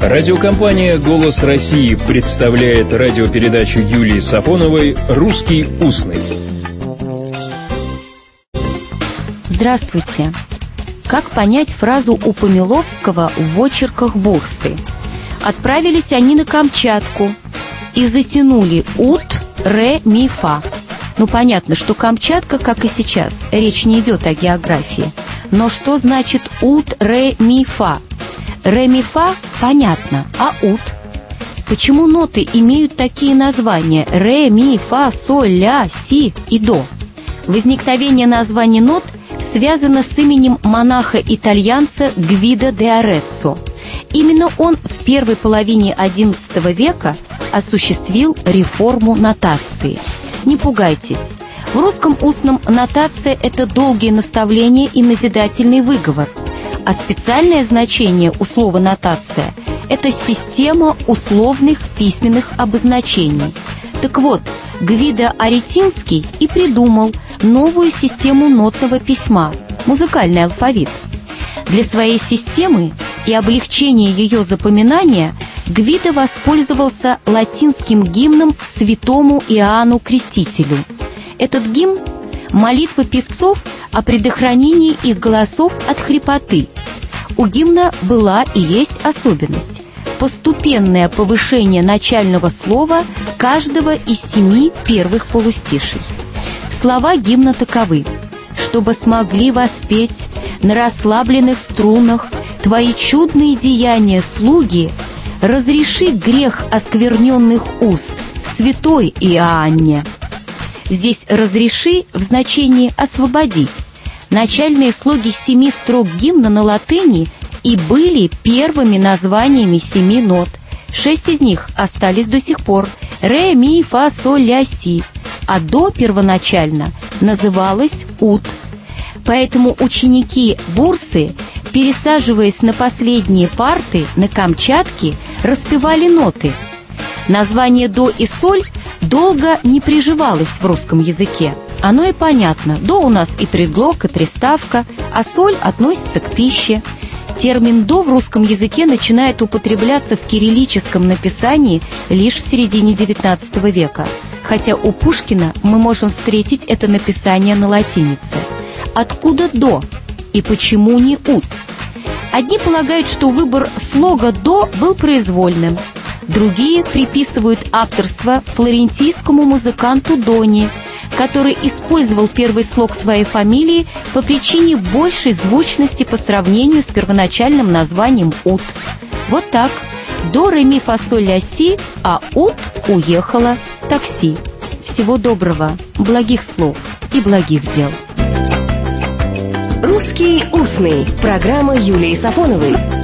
Радиокомпания «Голос России» представляет радиопередачу Юлии Сафоновой «Русский устный». Здравствуйте. Как понять фразу у Помиловского в очерках Бурсы? Отправились они на Камчатку и затянули ут, ре, ми, фа. Ну, понятно, что Камчатка, как и сейчас, речь не идет о географии. Но что значит ут, ре, ми, фа? Ре, ми, фа – понятно, а ут? Почему ноты имеют такие названия ре, ми, фа, соль, ля, си и до? Возникновение названий нот связано с именем монаха-итальянца Гвида де Ореццо. Именно он в первой половине XI века осуществил реформу нотации. Не пугайтесь, в русском устном нотация – это долгие наставления и назидательный выговор, а специальное значение у слова «нотация» – это система условных письменных обозначений. Так вот, Гвидо Аретинский и придумал новую систему нотного письма – музыкальный алфавит. Для своей системы и облегчения ее запоминания Гвидо воспользовался латинским гимном святому Иоанну Крестителю. Этот гимн – молитва певцов о предохранении их голосов от хрипоты. У гимна была и есть особенность – поступенное повышение начального слова каждого из семи первых полустишей. Слова гимна таковы «Чтобы смогли воспеть на расслабленных струнах Твои чудные деяния, слуги, разреши грех оскверненных уст, святой Иоанне». Здесь «разреши» в значении «освободи». Начальные слоги семи строк гимна на латыни и были первыми названиями семи нот. Шесть из них остались до сих пор – ре, ми, фа, соль, ля, си. А до первоначально называлась ут. Поэтому ученики Бурсы, пересаживаясь на последние парты на Камчатке, распевали ноты. Название «до» и «соль» долго не приживалось в русском языке. Оно и понятно. «До» у нас и предлог, и приставка, а «соль» относится к пище. Термин «до» в русском языке начинает употребляться в кириллическом написании лишь в середине XIX века, хотя у Пушкина мы можем встретить это написание на латинице. Откуда «до» и почему не «ут»? Одни полагают, что выбор слога «до» был произвольным, другие приписывают авторство флорентийскому музыканту Дони – который использовал первый слог своей фамилии по причине большей звучности по сравнению с первоначальным названием «Ут». Вот так. До, ре, ми, фа, соль, ля, си, а «Ут» уехала такси. Всего доброго, благих слов и благих дел. «Русский устный» – программа Юлии Сафоновой –